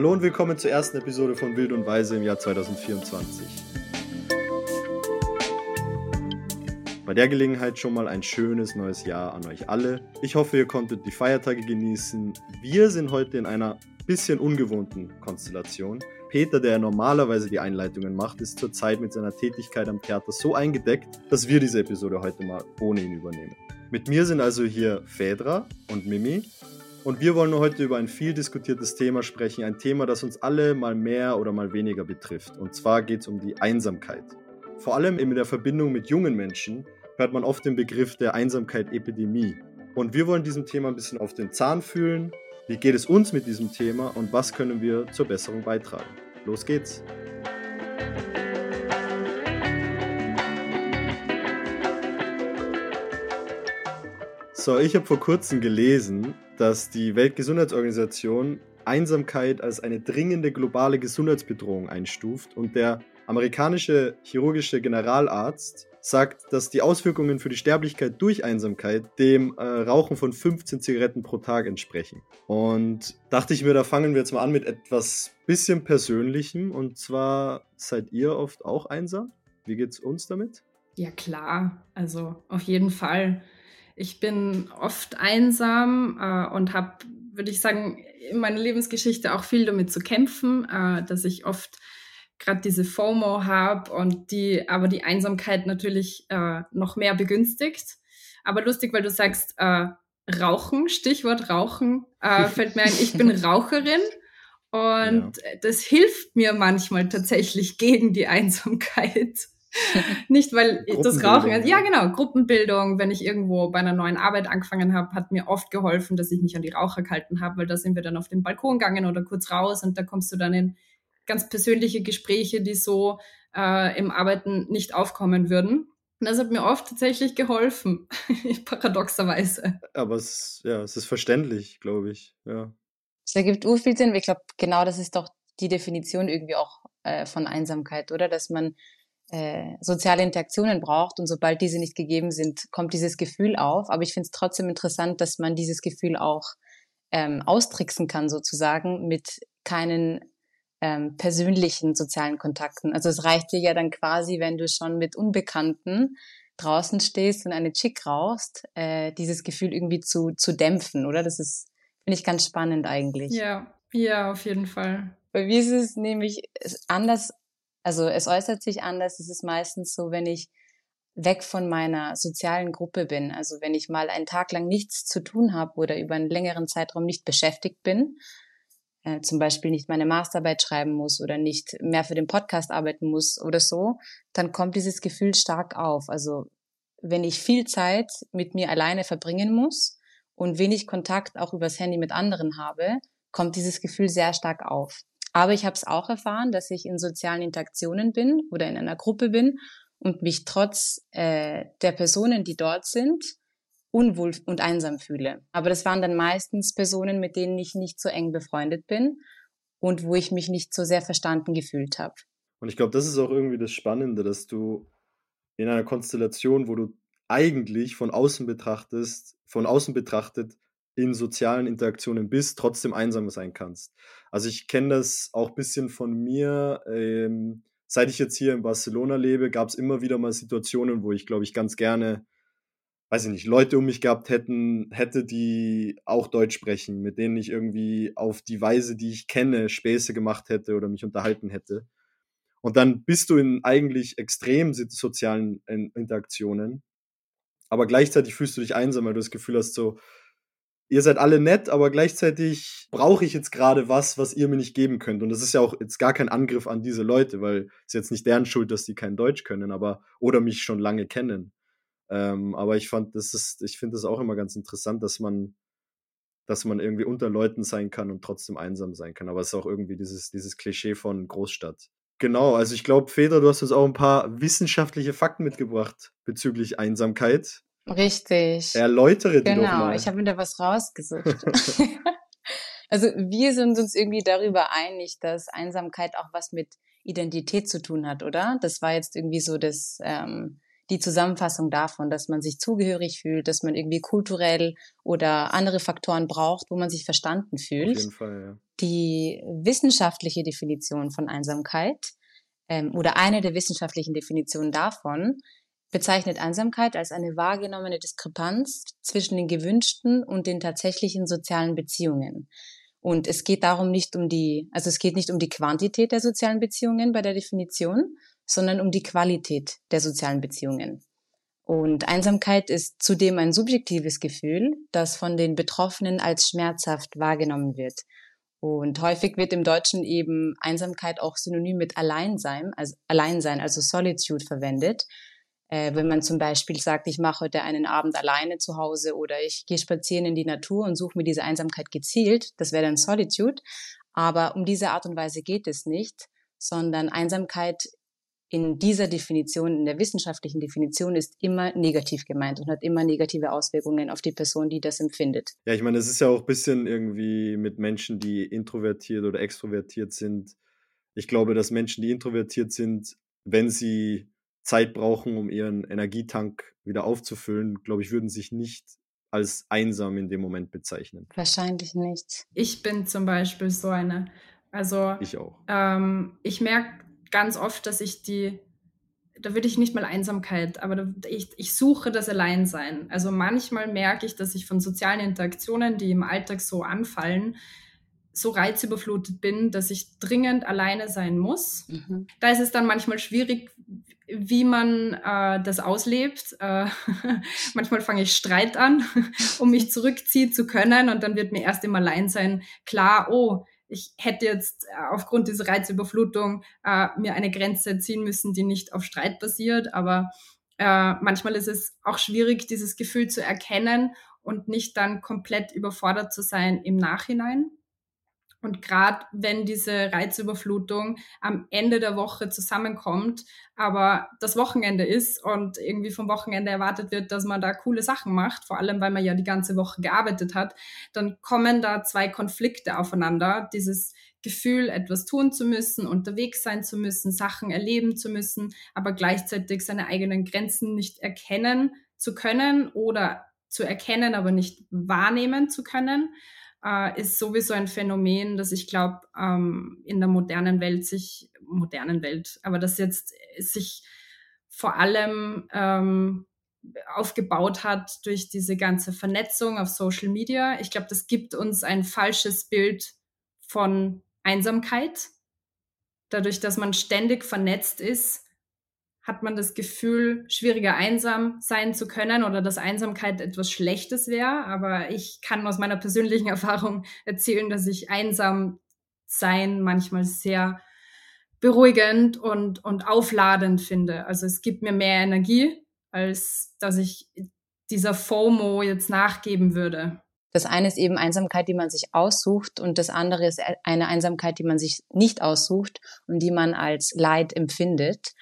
Hallo und willkommen zur ersten Episode von Wild und Weise im Jahr 2024. Bei der Gelegenheit schon mal ein schönes neues Jahr an euch alle. Ich hoffe, ihr konntet die Feiertage genießen. Wir sind heute in einer bisschen ungewohnten Konstellation. Peter, der normalerweise die Einleitungen macht, ist zurzeit mit seiner Tätigkeit am Theater so eingedeckt, dass wir diese Episode heute mal ohne ihn übernehmen. Mit mir sind also hier Fedra und Mimi und wir wollen heute über ein viel diskutiertes Thema sprechen, ein Thema, das uns alle mal mehr oder mal weniger betrifft. Und zwar geht es um die Einsamkeit. Vor allem in der Verbindung mit jungen Menschen hört man oft den Begriff der Einsamkeit-Epidemie. Und wir wollen diesem Thema ein bisschen auf den Zahn fühlen. Wie geht es uns mit diesem Thema und was können wir zur Besserung beitragen? Los geht's! So, ich habe vor kurzem gelesen, dass die Weltgesundheitsorganisation Einsamkeit als eine dringende globale Gesundheitsbedrohung einstuft und der amerikanische chirurgische Generalarzt sagt, dass die Auswirkungen für die Sterblichkeit durch Einsamkeit dem äh, Rauchen von 15 Zigaretten pro Tag entsprechen. Und dachte ich mir, da fangen wir jetzt mal an mit etwas bisschen Persönlichem. Und zwar seid ihr oft auch einsam? Wie geht's uns damit? Ja klar, also auf jeden Fall. Ich bin oft einsam äh, und habe, würde ich sagen, in meiner Lebensgeschichte auch viel damit zu kämpfen, äh, dass ich oft gerade diese FOMO habe und die aber die Einsamkeit natürlich äh, noch mehr begünstigt. Aber lustig, weil du sagst, äh, Rauchen, Stichwort Rauchen, äh, fällt mir ein, ich bin Raucherin und ja. das hilft mir manchmal tatsächlich gegen die Einsamkeit. Nicht, weil das Rauchen, ja genau, Gruppenbildung, wenn ich irgendwo bei einer neuen Arbeit angefangen habe, hat mir oft geholfen, dass ich mich an die Raucher gehalten habe, weil da sind wir dann auf den Balkon gegangen oder kurz raus und da kommst du dann in ganz persönliche Gespräche, die so äh, im Arbeiten nicht aufkommen würden. Und das hat mir oft tatsächlich geholfen, paradoxerweise. Aber es, ja, es ist verständlich, glaube ich. Ja. Es ergibt ur viel Sinn. Ich glaube, genau das ist doch die Definition irgendwie auch äh, von Einsamkeit, oder? Dass man äh, soziale Interaktionen braucht und sobald diese nicht gegeben sind, kommt dieses Gefühl auf. Aber ich finde es trotzdem interessant, dass man dieses Gefühl auch ähm, austricksen kann, sozusagen, mit keinen ähm, persönlichen sozialen Kontakten. Also es reicht dir ja dann quasi, wenn du schon mit Unbekannten draußen stehst und eine Chick rauchst, äh, dieses Gefühl irgendwie zu, zu dämpfen, oder? Das ist, finde ich, ganz spannend eigentlich. Ja, ja, auf jeden Fall. Bei mir ist es nämlich anders also es äußert sich anders. Es ist meistens so, wenn ich weg von meiner sozialen Gruppe bin. Also wenn ich mal einen Tag lang nichts zu tun habe oder über einen längeren Zeitraum nicht beschäftigt bin, äh, zum Beispiel nicht meine Masterarbeit schreiben muss oder nicht mehr für den Podcast arbeiten muss oder so, dann kommt dieses Gefühl stark auf. Also wenn ich viel Zeit mit mir alleine verbringen muss und wenig Kontakt auch übers Handy mit anderen habe, kommt dieses Gefühl sehr stark auf. Aber ich habe es auch erfahren, dass ich in sozialen Interaktionen bin oder in einer Gruppe bin und mich trotz äh, der Personen, die dort sind, unwohl und einsam fühle. Aber das waren dann meistens Personen, mit denen ich nicht so eng befreundet bin und wo ich mich nicht so sehr verstanden gefühlt habe. Und ich glaube, das ist auch irgendwie das Spannende, dass du in einer Konstellation, wo du eigentlich von außen betrachtest, von außen betrachtet in sozialen Interaktionen bist, trotzdem einsam sein kannst. Also ich kenne das auch ein bisschen von mir. Ähm, seit ich jetzt hier in Barcelona lebe, gab es immer wieder mal Situationen, wo ich, glaube ich, ganz gerne, weiß ich nicht, Leute um mich gehabt hätten, hätte, die auch Deutsch sprechen, mit denen ich irgendwie auf die Weise, die ich kenne, Späße gemacht hätte oder mich unterhalten hätte. Und dann bist du in eigentlich extrem sozialen Interaktionen, aber gleichzeitig fühlst du dich einsam, weil du das Gefühl hast, so, ihr seid alle nett, aber gleichzeitig brauche ich jetzt gerade was, was ihr mir nicht geben könnt. Und das ist ja auch jetzt gar kein Angriff an diese Leute, weil es jetzt nicht deren Schuld, dass die kein Deutsch können, aber oder mich schon lange kennen. Ähm, aber ich fand, das ist, ich finde das auch immer ganz interessant, dass man, dass man irgendwie unter Leuten sein kann und trotzdem einsam sein kann. Aber es ist auch irgendwie dieses, dieses Klischee von Großstadt. Genau, also ich glaube, Feder, du hast uns auch ein paar wissenschaftliche Fakten mitgebracht bezüglich Einsamkeit. Richtig. Erläutere die genau, doch mal. ich habe mir da was rausgesucht. also wir sind uns irgendwie darüber einig, dass Einsamkeit auch was mit Identität zu tun hat, oder? Das war jetzt irgendwie so das, ähm, die Zusammenfassung davon, dass man sich zugehörig fühlt, dass man irgendwie kulturell oder andere Faktoren braucht, wo man sich verstanden fühlt. Auf jeden Fall, ja. Die wissenschaftliche Definition von Einsamkeit ähm, oder eine der wissenschaftlichen Definitionen davon bezeichnet Einsamkeit als eine wahrgenommene Diskrepanz zwischen den gewünschten und den tatsächlichen sozialen Beziehungen. Und es geht darum nicht um die, also es geht nicht um die Quantität der sozialen Beziehungen bei der Definition, sondern um die Qualität der sozialen Beziehungen. Und Einsamkeit ist zudem ein subjektives Gefühl, das von den Betroffenen als schmerzhaft wahrgenommen wird. Und häufig wird im Deutschen eben Einsamkeit auch synonym mit Alleinsein, also Alleinsein, also Solitude verwendet. Äh, wenn man zum Beispiel sagt, ich mache heute einen Abend alleine zu Hause oder ich gehe spazieren in die Natur und suche mir diese Einsamkeit gezielt, das wäre dann Solitude. Aber um diese Art und Weise geht es nicht, sondern Einsamkeit in dieser Definition, in der wissenschaftlichen Definition, ist immer negativ gemeint und hat immer negative Auswirkungen auf die Person, die das empfindet. Ja, ich meine, es ist ja auch ein bisschen irgendwie mit Menschen, die introvertiert oder extrovertiert sind. Ich glaube, dass Menschen, die introvertiert sind, wenn sie Zeit brauchen, um ihren Energietank wieder aufzufüllen, glaube ich, würden sich nicht als einsam in dem Moment bezeichnen. Wahrscheinlich nicht. Ich bin zum Beispiel so eine. Also ich auch. Ähm, ich merke ganz oft, dass ich die, da würde ich nicht mal Einsamkeit, aber da, ich, ich suche das Alleinsein. Also manchmal merke ich, dass ich von sozialen Interaktionen, die im Alltag so anfallen, so reizüberflutet bin, dass ich dringend alleine sein muss. Mhm. Da ist es dann manchmal schwierig, wie man äh, das auslebt. Äh, manchmal fange ich Streit an, um mich zurückziehen zu können und dann wird mir erst im Alleinsein klar, oh, ich hätte jetzt äh, aufgrund dieser Reizüberflutung äh, mir eine Grenze ziehen müssen, die nicht auf Streit basiert, aber äh, manchmal ist es auch schwierig, dieses Gefühl zu erkennen und nicht dann komplett überfordert zu sein im Nachhinein. Und gerade wenn diese Reizüberflutung am Ende der Woche zusammenkommt, aber das Wochenende ist und irgendwie vom Wochenende erwartet wird, dass man da coole Sachen macht, vor allem weil man ja die ganze Woche gearbeitet hat, dann kommen da zwei Konflikte aufeinander. Dieses Gefühl, etwas tun zu müssen, unterwegs sein zu müssen, Sachen erleben zu müssen, aber gleichzeitig seine eigenen Grenzen nicht erkennen zu können oder zu erkennen, aber nicht wahrnehmen zu können äh, ist sowieso ein Phänomen, das ich glaube, ähm, in der modernen Welt sich, modernen Welt, aber das jetzt sich vor allem ähm, aufgebaut hat durch diese ganze Vernetzung auf Social Media. Ich glaube, das gibt uns ein falsches Bild von Einsamkeit. Dadurch, dass man ständig vernetzt ist, hat man das Gefühl, schwieriger einsam sein zu können oder dass Einsamkeit etwas Schlechtes wäre. Aber ich kann aus meiner persönlichen Erfahrung erzählen, dass ich einsam sein manchmal sehr beruhigend und, und aufladend finde. Also es gibt mir mehr Energie, als dass ich dieser FOMO jetzt nachgeben würde. Das eine ist eben Einsamkeit, die man sich aussucht und das andere ist eine Einsamkeit, die man sich nicht aussucht und die man als Leid empfindet.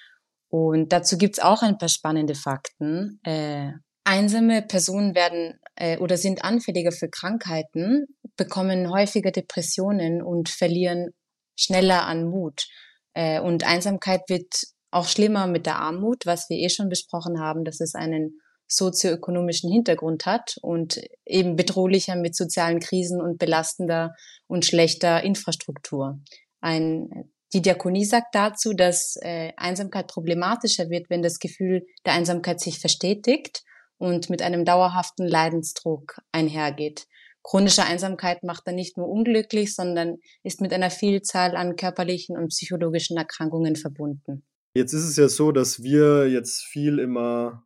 Und dazu gibt's auch ein paar spannende Fakten. Äh, einsame Personen werden äh, oder sind anfälliger für Krankheiten, bekommen häufiger Depressionen und verlieren schneller an Mut. Äh, und Einsamkeit wird auch schlimmer mit der Armut, was wir eh schon besprochen haben, dass es einen sozioökonomischen Hintergrund hat und eben bedrohlicher mit sozialen Krisen und belastender und schlechter Infrastruktur. Ein die Diakonie sagt dazu, dass äh, Einsamkeit problematischer wird, wenn das Gefühl der Einsamkeit sich verstetigt und mit einem dauerhaften Leidensdruck einhergeht. Chronische Einsamkeit macht dann nicht nur unglücklich, sondern ist mit einer Vielzahl an körperlichen und psychologischen Erkrankungen verbunden. Jetzt ist es ja so, dass wir jetzt viel immer,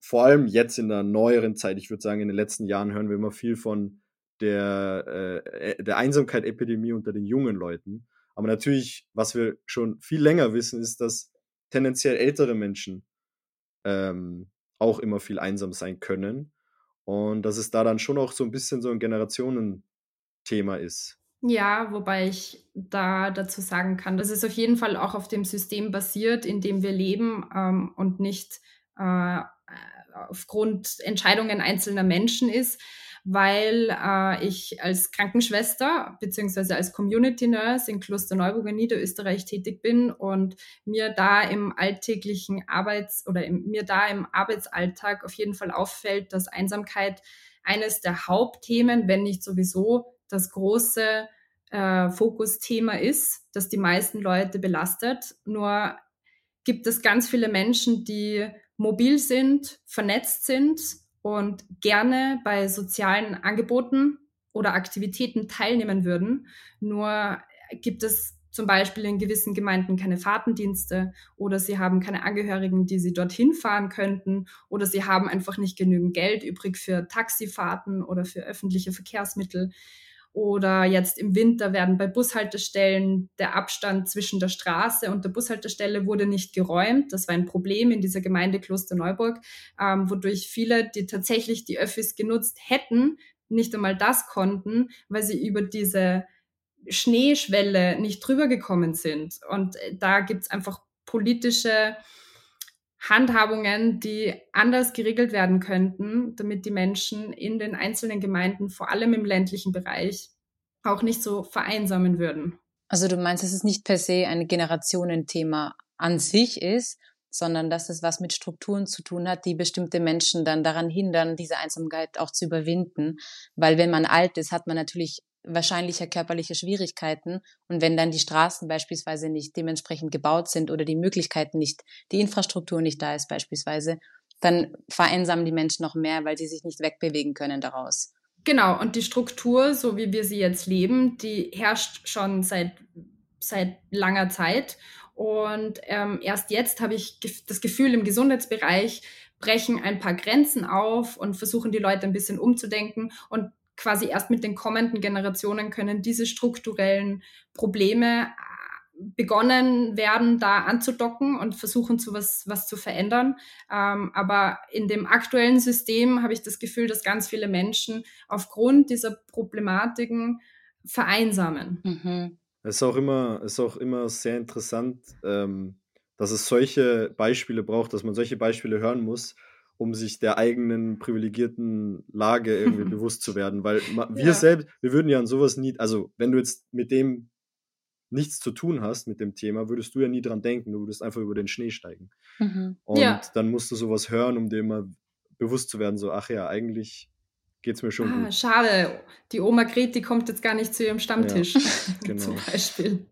vor allem jetzt in der neueren Zeit, ich würde sagen, in den letzten Jahren hören wir immer viel von der, äh, der Einsamkeit-Epidemie unter den jungen Leuten. Aber natürlich, was wir schon viel länger wissen, ist, dass tendenziell ältere Menschen ähm, auch immer viel einsam sein können. Und dass es da dann schon auch so ein bisschen so ein Generationenthema ist. Ja, wobei ich da dazu sagen kann, dass es auf jeden Fall auch auf dem System basiert, in dem wir leben ähm, und nicht äh, aufgrund Entscheidungen einzelner Menschen ist. Weil äh, ich als Krankenschwester beziehungsweise als Community Nurse in Klosterneuburg in Niederösterreich tätig bin und mir da im alltäglichen Arbeits- oder im, mir da im Arbeitsalltag auf jeden Fall auffällt, dass Einsamkeit eines der Hauptthemen, wenn nicht sowieso das große äh, Fokusthema ist, das die meisten Leute belastet. Nur gibt es ganz viele Menschen, die mobil sind, vernetzt sind und gerne bei sozialen Angeboten oder Aktivitäten teilnehmen würden. Nur gibt es zum Beispiel in gewissen Gemeinden keine Fahrtendienste oder sie haben keine Angehörigen, die sie dorthin fahren könnten oder sie haben einfach nicht genügend Geld übrig für Taxifahrten oder für öffentliche Verkehrsmittel. Oder jetzt im Winter werden bei Bushaltestellen der Abstand zwischen der Straße und der Bushaltestelle wurde nicht geräumt. Das war ein Problem in dieser Gemeinde Klosterneuburg, ähm, wodurch viele, die tatsächlich die Öffis genutzt hätten, nicht einmal das konnten, weil sie über diese Schneeschwelle nicht drüber gekommen sind. Und äh, da gibt's einfach politische Handhabungen, die anders geregelt werden könnten, damit die Menschen in den einzelnen Gemeinden, vor allem im ländlichen Bereich, auch nicht so vereinsamen würden. Also du meinst, dass es nicht per se ein Generationenthema an sich ist, sondern dass es was mit Strukturen zu tun hat, die bestimmte Menschen dann daran hindern, diese Einsamkeit auch zu überwinden. Weil wenn man alt ist, hat man natürlich wahrscheinlicher körperliche Schwierigkeiten. Und wenn dann die Straßen beispielsweise nicht dementsprechend gebaut sind oder die Möglichkeiten nicht, die Infrastruktur nicht da ist beispielsweise, dann vereinsamen die Menschen noch mehr, weil sie sich nicht wegbewegen können daraus. Genau, und die Struktur, so wie wir sie jetzt leben, die herrscht schon seit, seit langer Zeit. Und ähm, erst jetzt habe ich das Gefühl, im Gesundheitsbereich brechen ein paar Grenzen auf und versuchen die Leute ein bisschen umzudenken. Und quasi erst mit den kommenden Generationen können diese strukturellen Probleme äh, begonnen werden, da anzudocken und versuchen zu was, was zu verändern. Ähm, aber in dem aktuellen System habe ich das Gefühl, dass ganz viele Menschen aufgrund dieser Problematiken vereinsamen. Mhm. Es ist auch immer, ist auch immer sehr interessant, ähm, dass es solche Beispiele braucht, dass man solche Beispiele hören muss, um sich der eigenen privilegierten Lage irgendwie bewusst zu werden. Weil wir ja. selbst, wir würden ja an sowas nie, also wenn du jetzt mit dem nichts zu tun hast mit dem Thema, würdest du ja nie dran denken, du würdest einfach über den Schnee steigen. Mhm. Und ja. dann musst du sowas hören, um dir mal bewusst zu werden, so, ach ja, eigentlich geht es mir schon ah, gut. Schade, die Oma Greti kommt jetzt gar nicht zu ihrem Stammtisch, ja, genau. zum Beispiel.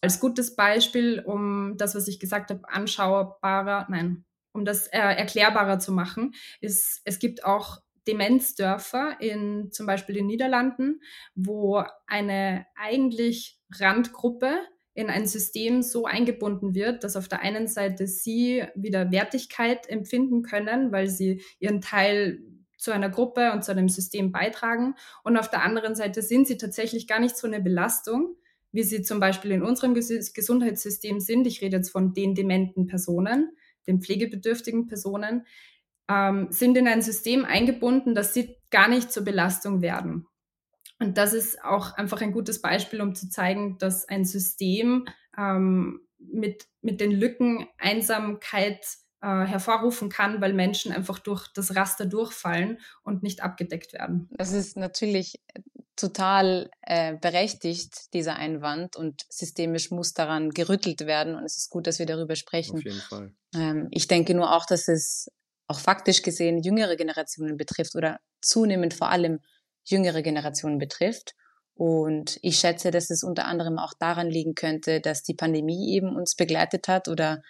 Als gutes Beispiel, um das, was ich gesagt habe, anschaubarer, nein, um das äh, erklärbarer zu machen, ist, es gibt auch Demenzdörfer in zum Beispiel den Niederlanden, wo eine eigentlich Randgruppe in ein System so eingebunden wird, dass auf der einen Seite sie wieder Wertigkeit empfinden können, weil sie ihren Teil zu einer Gruppe und zu einem System beitragen. Und auf der anderen Seite sind sie tatsächlich gar nicht so eine Belastung, wie sie zum Beispiel in unserem Gesundheitssystem sind. Ich rede jetzt von den dementen Personen, den pflegebedürftigen Personen, ähm, sind in ein System eingebunden, dass sie gar nicht zur Belastung werden. Und das ist auch einfach ein gutes Beispiel, um zu zeigen, dass ein System ähm, mit, mit den Lücken Einsamkeit äh, hervorrufen kann, weil Menschen einfach durch das Raster durchfallen und nicht abgedeckt werden. Das ist natürlich total äh, berechtigt, dieser Einwand, und systemisch muss daran gerüttelt werden. Und es ist gut, dass wir darüber sprechen. Auf jeden Fall. Ähm, ich denke nur auch, dass es auch faktisch gesehen jüngere Generationen betrifft oder zunehmend vor allem jüngere Generationen betrifft. Und ich schätze, dass es unter anderem auch daran liegen könnte, dass die Pandemie eben uns begleitet hat oder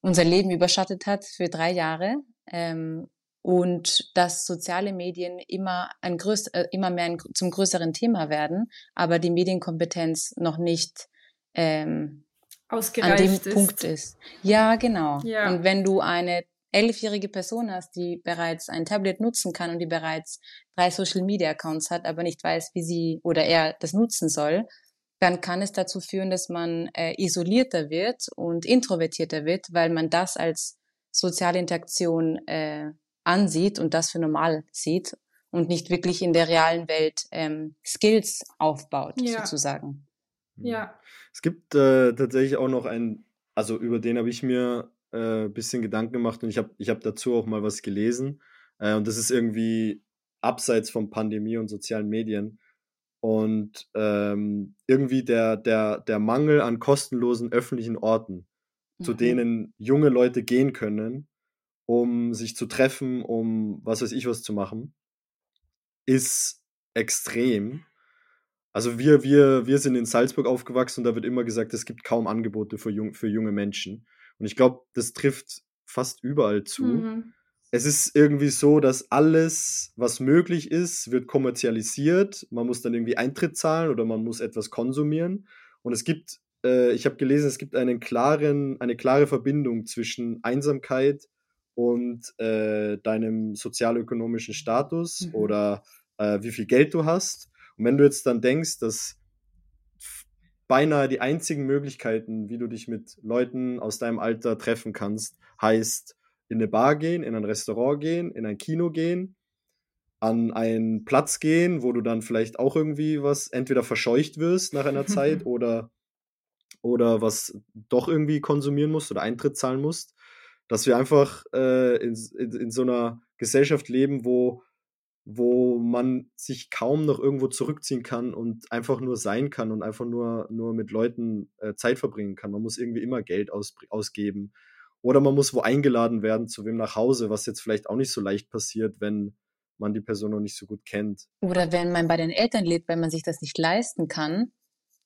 unser Leben überschattet hat für drei Jahre. Ähm, und dass soziale Medien immer ein größ äh, immer mehr ein, zum größeren Thema werden, aber die Medienkompetenz noch nicht ähm, an dem ist. Punkt ist. Ja, genau. Ja. Und wenn du eine elfjährige Person hast, die bereits ein Tablet nutzen kann und die bereits drei Social Media Accounts hat, aber nicht weiß, wie sie oder er das nutzen soll, dann kann es dazu führen, dass man äh, isolierter wird und introvertierter wird, weil man das als soziale Interaktion äh, ansieht und das für normal sieht und nicht wirklich in der realen Welt ähm, Skills aufbaut, ja. sozusagen. Ja. Es gibt äh, tatsächlich auch noch einen, also über den habe ich mir ein äh, bisschen Gedanken gemacht und ich habe ich hab dazu auch mal was gelesen. Äh, und das ist irgendwie abseits von Pandemie und sozialen Medien. Und ähm, irgendwie der, der, der Mangel an kostenlosen öffentlichen Orten, mhm. zu denen junge Leute gehen können, um sich zu treffen, um was weiß ich was zu machen, ist extrem. Also wir, wir, wir sind in Salzburg aufgewachsen und da wird immer gesagt, es gibt kaum Angebote für, jung, für junge Menschen. Und ich glaube, das trifft fast überall zu. Mhm. Es ist irgendwie so, dass alles, was möglich ist, wird kommerzialisiert. Man muss dann irgendwie Eintritt zahlen oder man muss etwas konsumieren. Und es gibt, äh, ich habe gelesen, es gibt einen klaren, eine klare Verbindung zwischen Einsamkeit und äh, deinem sozialökonomischen Status mhm. oder äh, wie viel Geld du hast. Und wenn du jetzt dann denkst, dass beinahe die einzigen Möglichkeiten, wie du dich mit Leuten aus deinem Alter treffen kannst, heißt in eine Bar gehen, in ein Restaurant gehen, in ein Kino gehen, an einen Platz gehen, wo du dann vielleicht auch irgendwie was entweder verscheucht wirst nach einer Zeit oder, oder was doch irgendwie konsumieren musst oder Eintritt zahlen musst dass wir einfach äh, in, in, in, so einer Gesellschaft leben, wo, wo man sich kaum noch irgendwo zurückziehen kann und einfach nur sein kann und einfach nur, nur mit Leuten äh, Zeit verbringen kann. Man muss irgendwie immer Geld aus, ausgeben. Oder man muss wo eingeladen werden, zu wem nach Hause, was jetzt vielleicht auch nicht so leicht passiert, wenn man die Person noch nicht so gut kennt. Oder wenn man bei den Eltern lebt, wenn man sich das nicht leisten kann.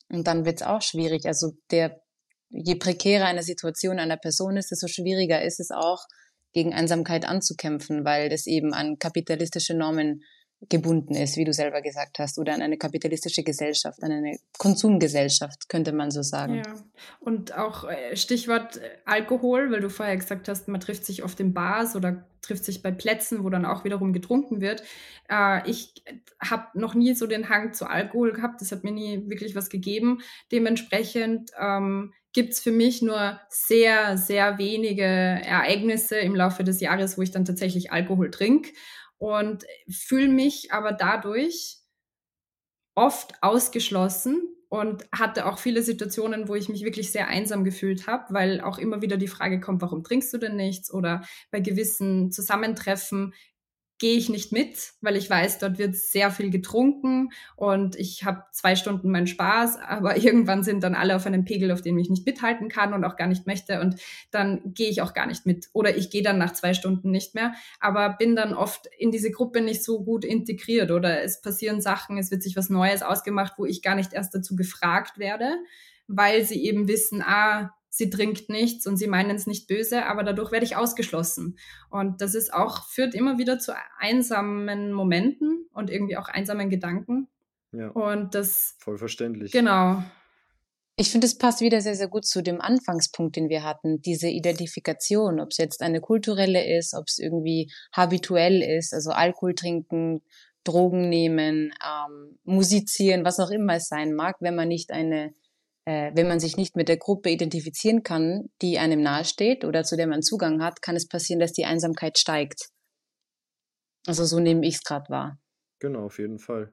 Und dann wird es auch schwierig. Also der je prekärer eine Situation einer Person ist, desto schwieriger ist es auch, gegen Einsamkeit anzukämpfen, weil das eben an kapitalistische Normen gebunden ist, wie du selber gesagt hast, oder an eine kapitalistische Gesellschaft, an eine Konsumgesellschaft, könnte man so sagen. Ja, und auch äh, Stichwort äh, Alkohol, weil du vorher gesagt hast, man trifft sich oft in Bars oder trifft sich bei Plätzen, wo dann auch wiederum getrunken wird. Äh, ich habe noch nie so den Hang zu Alkohol gehabt, das hat mir nie wirklich was gegeben. Dementsprechend ähm, gibt es für mich nur sehr, sehr wenige Ereignisse im Laufe des Jahres, wo ich dann tatsächlich Alkohol trinke und fühle mich aber dadurch oft ausgeschlossen und hatte auch viele Situationen, wo ich mich wirklich sehr einsam gefühlt habe, weil auch immer wieder die Frage kommt, warum trinkst du denn nichts? Oder bei gewissen Zusammentreffen gehe ich nicht mit, weil ich weiß, dort wird sehr viel getrunken und ich habe zwei Stunden meinen Spaß, aber irgendwann sind dann alle auf einem Pegel, auf dem ich nicht mithalten kann und auch gar nicht möchte und dann gehe ich auch gar nicht mit oder ich gehe dann nach zwei Stunden nicht mehr, aber bin dann oft in diese Gruppe nicht so gut integriert oder es passieren Sachen, es wird sich was Neues ausgemacht, wo ich gar nicht erst dazu gefragt werde, weil sie eben wissen, ah, sie trinkt nichts und sie meinen es nicht böse, aber dadurch werde ich ausgeschlossen. Und das ist auch, führt immer wieder zu einsamen Momenten und irgendwie auch einsamen Gedanken. Ja. Und das. Voll verständlich. Genau. Ich finde, es passt wieder sehr, sehr gut zu dem Anfangspunkt, den wir hatten. Diese Identifikation, ob es jetzt eine kulturelle ist, ob es irgendwie habituell ist, also Alkohol trinken, Drogen nehmen, ähm, musizieren, was auch immer es sein mag, wenn man nicht eine äh, wenn man sich nicht mit der Gruppe identifizieren kann, die einem nahesteht oder zu der man Zugang hat, kann es passieren, dass die Einsamkeit steigt. Also so nehme ich es gerade wahr. Genau, auf jeden Fall.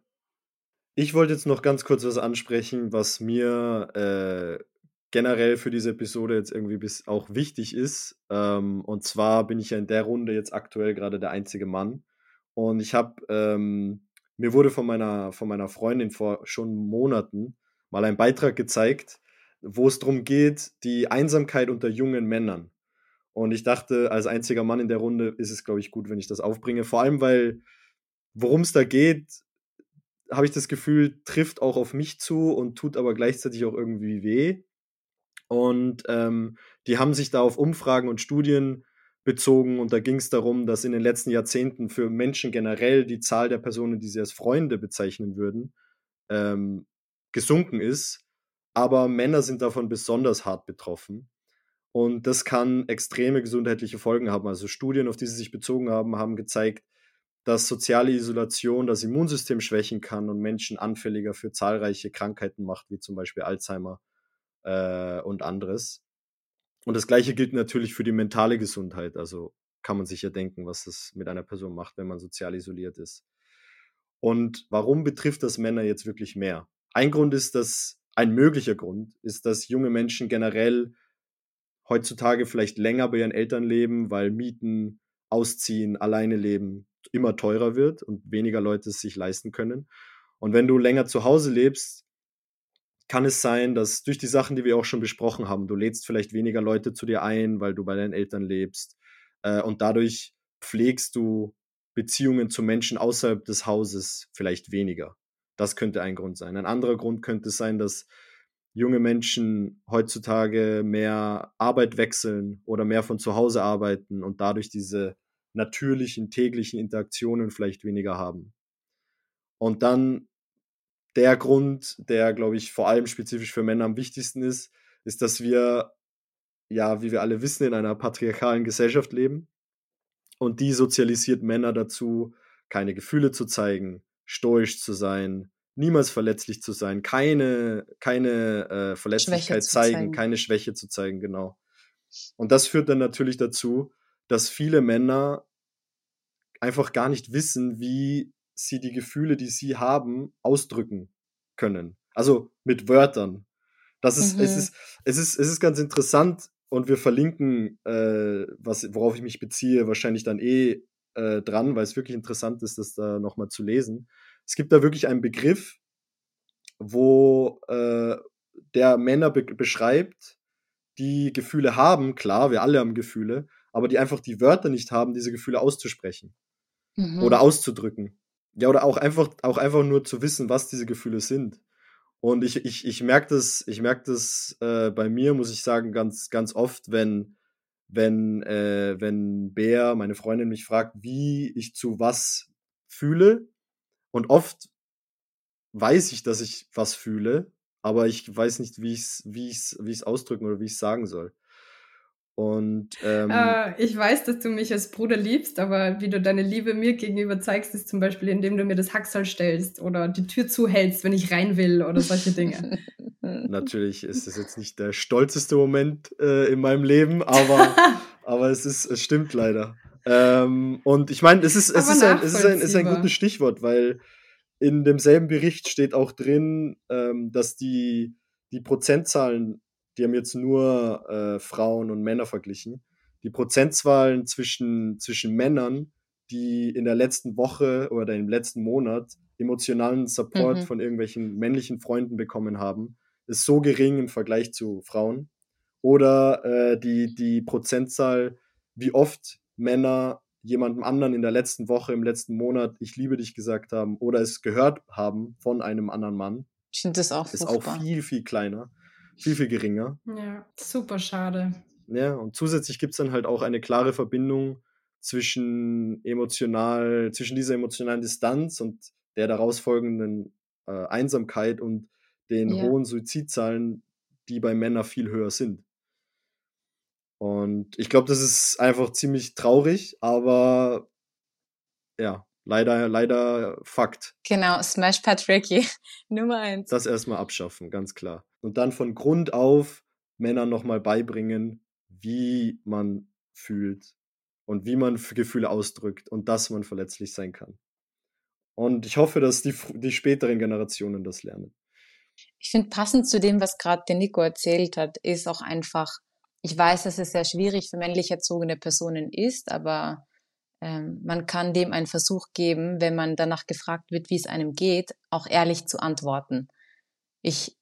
Ich wollte jetzt noch ganz kurz was ansprechen, was mir äh, generell für diese Episode jetzt irgendwie bis auch wichtig ist. Ähm, und zwar bin ich ja in der Runde jetzt aktuell gerade der einzige Mann. Und ich habe, ähm, mir wurde von meiner, von meiner Freundin vor schon Monaten mal einen Beitrag gezeigt, wo es darum geht, die Einsamkeit unter jungen Männern. Und ich dachte, als einziger Mann in der Runde ist es, glaube ich, gut, wenn ich das aufbringe. Vor allem, weil, worum es da geht, habe ich das Gefühl, trifft auch auf mich zu und tut aber gleichzeitig auch irgendwie weh. Und ähm, die haben sich da auf Umfragen und Studien bezogen und da ging es darum, dass in den letzten Jahrzehnten für Menschen generell die Zahl der Personen, die sie als Freunde bezeichnen würden, ähm, gesunken ist, aber Männer sind davon besonders hart betroffen. Und das kann extreme gesundheitliche Folgen haben. Also Studien, auf die sie sich bezogen haben, haben gezeigt, dass soziale Isolation das Immunsystem schwächen kann und Menschen anfälliger für zahlreiche Krankheiten macht, wie zum Beispiel Alzheimer äh, und anderes. Und das Gleiche gilt natürlich für die mentale Gesundheit. Also kann man sich ja denken, was das mit einer Person macht, wenn man sozial isoliert ist. Und warum betrifft das Männer jetzt wirklich mehr? Ein Grund ist, dass ein möglicher Grund ist, dass junge Menschen generell heutzutage vielleicht länger bei ihren Eltern leben, weil Mieten, Ausziehen, alleine leben immer teurer wird und weniger Leute es sich leisten können. Und wenn du länger zu Hause lebst, kann es sein, dass durch die Sachen, die wir auch schon besprochen haben, du lädst vielleicht weniger Leute zu dir ein, weil du bei deinen Eltern lebst. Äh, und dadurch pflegst du Beziehungen zu Menschen außerhalb des Hauses vielleicht weniger. Das könnte ein Grund sein. Ein anderer Grund könnte sein, dass junge Menschen heutzutage mehr Arbeit wechseln oder mehr von zu Hause arbeiten und dadurch diese natürlichen täglichen Interaktionen vielleicht weniger haben. Und dann der Grund, der, glaube ich, vor allem spezifisch für Männer am wichtigsten ist, ist, dass wir, ja, wie wir alle wissen, in einer patriarchalen Gesellschaft leben. Und die sozialisiert Männer dazu, keine Gefühle zu zeigen, stoisch zu sein, niemals verletzlich zu sein, keine, keine äh, Verletzlichkeit zeigen, zeigen, keine Schwäche zu zeigen, genau. Und das führt dann natürlich dazu, dass viele Männer einfach gar nicht wissen, wie sie die Gefühle, die sie haben, ausdrücken können. Also mit Wörtern. Das ist, mhm. es ist, es ist, es ist ganz interessant und wir verlinken, äh, was, worauf ich mich beziehe, wahrscheinlich dann eh äh, dran, weil es wirklich interessant ist, das da nochmal zu lesen. Es gibt da wirklich einen Begriff, wo äh, der Männer be beschreibt, die Gefühle haben, klar, wir alle haben Gefühle, aber die einfach die Wörter nicht haben, diese Gefühle auszusprechen mhm. oder auszudrücken. Ja, oder auch einfach, auch einfach nur zu wissen, was diese Gefühle sind. Und ich, ich, ich merke das, ich merke das äh, bei mir, muss ich sagen, ganz, ganz oft, wenn, wenn, äh, wenn Bea, meine Freundin, mich fragt, wie ich zu was fühle. Und oft weiß ich, dass ich was fühle, aber ich weiß nicht, wie ich es wie ich's, wie ich's ausdrücken oder wie ich es sagen soll. Und ähm, äh, ich weiß, dass du mich als Bruder liebst, aber wie du deine Liebe mir gegenüber zeigst, ist zum Beispiel, indem du mir das Hacksal stellst oder die Tür zuhältst, wenn ich rein will oder solche Dinge. Natürlich ist es jetzt nicht der stolzeste Moment äh, in meinem Leben, aber, aber es, ist, es stimmt leider. Ähm, und ich meine, es, ist, es, ist ein, es ist, ein, ist ein gutes Stichwort, weil in demselben Bericht steht auch drin, ähm, dass die, die Prozentzahlen die haben jetzt nur äh, Frauen und Männer verglichen. Die Prozentzahlen zwischen, zwischen Männern, die in der letzten Woche oder im letzten Monat emotionalen Support mhm. von irgendwelchen männlichen Freunden bekommen haben, ist so gering im Vergleich zu Frauen. Oder äh, die, die Prozentzahl, wie oft Männer jemandem anderen in der letzten Woche, im letzten Monat, ich liebe dich gesagt haben oder es gehört haben von einem anderen Mann. Ich finde das auch Ist auch viel, viel kleiner viel, viel geringer. Ja, super schade. Ja, und zusätzlich gibt es dann halt auch eine klare Verbindung zwischen emotional, zwischen dieser emotionalen Distanz und der daraus folgenden äh, Einsamkeit und den ja. hohen Suizidzahlen, die bei Männern viel höher sind. Und ich glaube, das ist einfach ziemlich traurig, aber ja, leider, leider Fakt. Genau, Smash Patricky, Nummer eins. Das erstmal abschaffen, ganz klar und dann von Grund auf Männern nochmal beibringen, wie man fühlt und wie man Gefühle ausdrückt und dass man verletzlich sein kann. Und ich hoffe, dass die, die späteren Generationen das lernen. Ich finde, passend zu dem, was gerade der Nico erzählt hat, ist auch einfach, ich weiß, dass es sehr schwierig für männlich erzogene Personen ist, aber ähm, man kann dem einen Versuch geben, wenn man danach gefragt wird, wie es einem geht, auch ehrlich zu antworten. Ich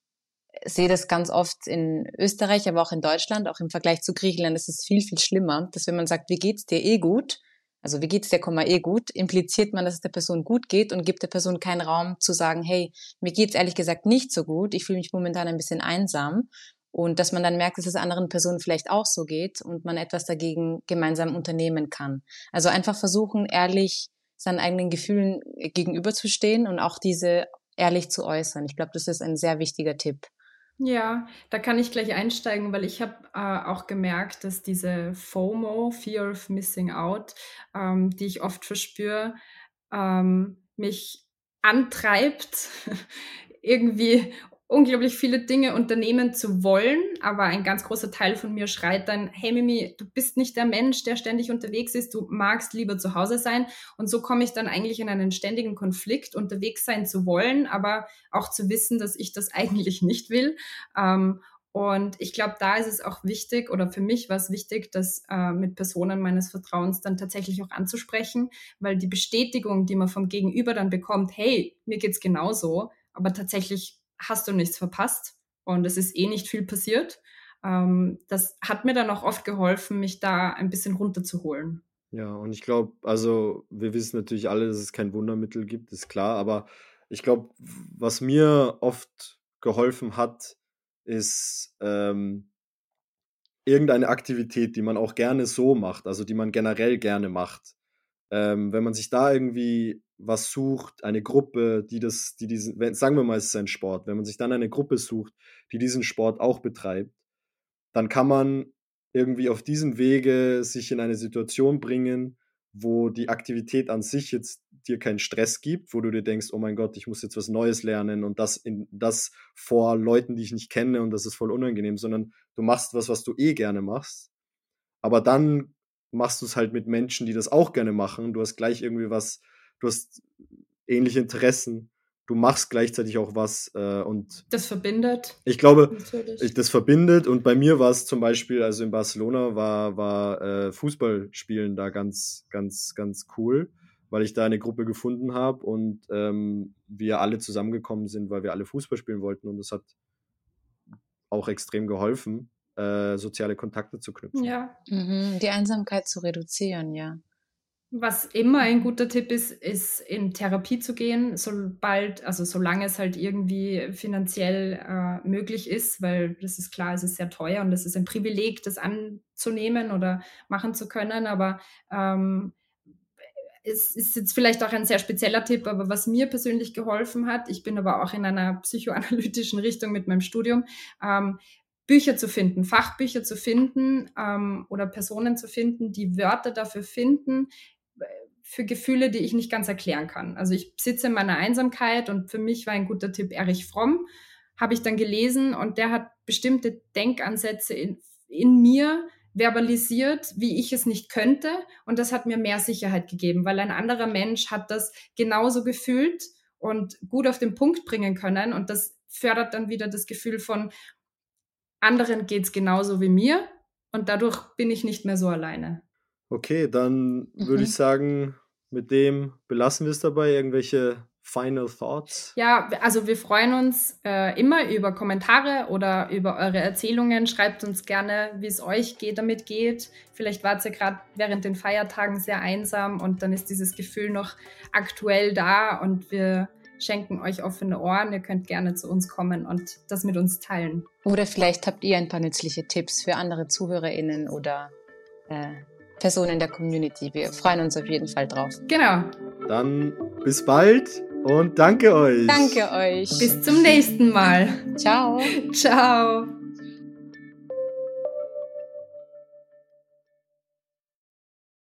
sehe das ganz oft in Österreich, aber auch in Deutschland, auch im Vergleich zu Griechenland, ist es viel, viel schlimmer, dass wenn man sagt, wie geht's dir eh gut, also wie geht's dir, Komma eh gut, impliziert man, dass es der Person gut geht und gibt der Person keinen Raum zu sagen, hey, mir geht's ehrlich gesagt nicht so gut, ich fühle mich momentan ein bisschen einsam und dass man dann merkt, dass es anderen Personen vielleicht auch so geht und man etwas dagegen gemeinsam unternehmen kann. Also einfach versuchen, ehrlich seinen eigenen Gefühlen gegenüberzustehen und auch diese ehrlich zu äußern. Ich glaube, das ist ein sehr wichtiger Tipp. Ja, da kann ich gleich einsteigen, weil ich habe äh, auch gemerkt, dass diese FOMO, Fear of Missing Out, ähm, die ich oft verspüre, ähm, mich antreibt, irgendwie unglaublich viele Dinge unternehmen zu wollen, aber ein ganz großer Teil von mir schreit dann, hey Mimi, du bist nicht der Mensch, der ständig unterwegs ist, du magst lieber zu Hause sein. Und so komme ich dann eigentlich in einen ständigen Konflikt, unterwegs sein zu wollen, aber auch zu wissen, dass ich das eigentlich nicht will. Ähm, Und ich glaube, da ist es auch wichtig, oder für mich war es wichtig, das äh, mit Personen meines Vertrauens dann tatsächlich auch anzusprechen, weil die Bestätigung, die man vom Gegenüber dann bekommt, hey, mir geht's genauso, aber tatsächlich hast du nichts verpasst und es ist eh nicht viel passiert. Ähm, das hat mir dann auch oft geholfen, mich da ein bisschen runterzuholen. Ja, und ich glaube, also wir wissen natürlich alle, dass es kein Wundermittel gibt, ist klar, aber ich glaube, was mir oft geholfen hat, ist ähm, irgendeine Aktivität, die man auch gerne so macht, also die man generell gerne macht. Ähm, wenn man sich da irgendwie was sucht, eine Gruppe, die das, die diesen, sagen wir mal, es ist ein Sport, wenn man sich dann eine Gruppe sucht, die diesen Sport auch betreibt, dann kann man irgendwie auf diesem Wege sich in eine Situation bringen, wo die Aktivität an sich jetzt dir keinen Stress gibt, wo du dir denkst, oh mein Gott, ich muss jetzt was Neues lernen und das in das vor Leuten, die ich nicht kenne und das ist voll unangenehm, sondern du machst was, was du eh gerne machst. Aber dann machst du es halt mit Menschen, die das auch gerne machen. Du hast gleich irgendwie was, du hast ähnliche Interessen. Du machst gleichzeitig auch was äh, und das verbindet. Ich glaube, ich, das verbindet und bei mir war es zum Beispiel, also in Barcelona war war äh, Fußballspielen da ganz ganz ganz cool weil ich da eine Gruppe gefunden habe und ähm, wir alle zusammengekommen sind, weil wir alle Fußball spielen wollten und das hat auch extrem geholfen, äh, soziale Kontakte zu knüpfen. Ja. Mhm, die Einsamkeit zu reduzieren, ja. Was immer ein guter Tipp ist, ist in Therapie zu gehen, sobald, also solange es halt irgendwie finanziell äh, möglich ist, weil das ist klar, es ist sehr teuer und es ist ein Privileg, das anzunehmen oder machen zu können, aber ähm, es ist jetzt vielleicht auch ein sehr spezieller Tipp, aber was mir persönlich geholfen hat, ich bin aber auch in einer psychoanalytischen Richtung mit meinem Studium, ähm, Bücher zu finden, Fachbücher zu finden ähm, oder Personen zu finden, die Wörter dafür finden, für Gefühle, die ich nicht ganz erklären kann. Also ich sitze in meiner Einsamkeit und für mich war ein guter Tipp Erich Fromm, habe ich dann gelesen und der hat bestimmte Denkansätze in, in mir, verbalisiert, wie ich es nicht könnte. Und das hat mir mehr Sicherheit gegeben, weil ein anderer Mensch hat das genauso gefühlt und gut auf den Punkt bringen können. Und das fördert dann wieder das Gefühl von, anderen geht es genauso wie mir. Und dadurch bin ich nicht mehr so alleine. Okay, dann würde mhm. ich sagen, mit dem belassen wir es dabei. Irgendwelche Final Thoughts? Ja, also wir freuen uns äh, immer über Kommentare oder über eure Erzählungen. Schreibt uns gerne, wie es euch geht, damit geht. Vielleicht wart ihr gerade während den Feiertagen sehr einsam und dann ist dieses Gefühl noch aktuell da und wir schenken euch offene Ohren. Ihr könnt gerne zu uns kommen und das mit uns teilen. Oder vielleicht habt ihr ein paar nützliche Tipps für andere ZuhörerInnen oder äh, Personen der Community. Wir freuen uns auf jeden Fall drauf. Genau. Dann bis bald und danke euch. Danke euch. Bis zum nächsten Mal. Ciao. Ciao.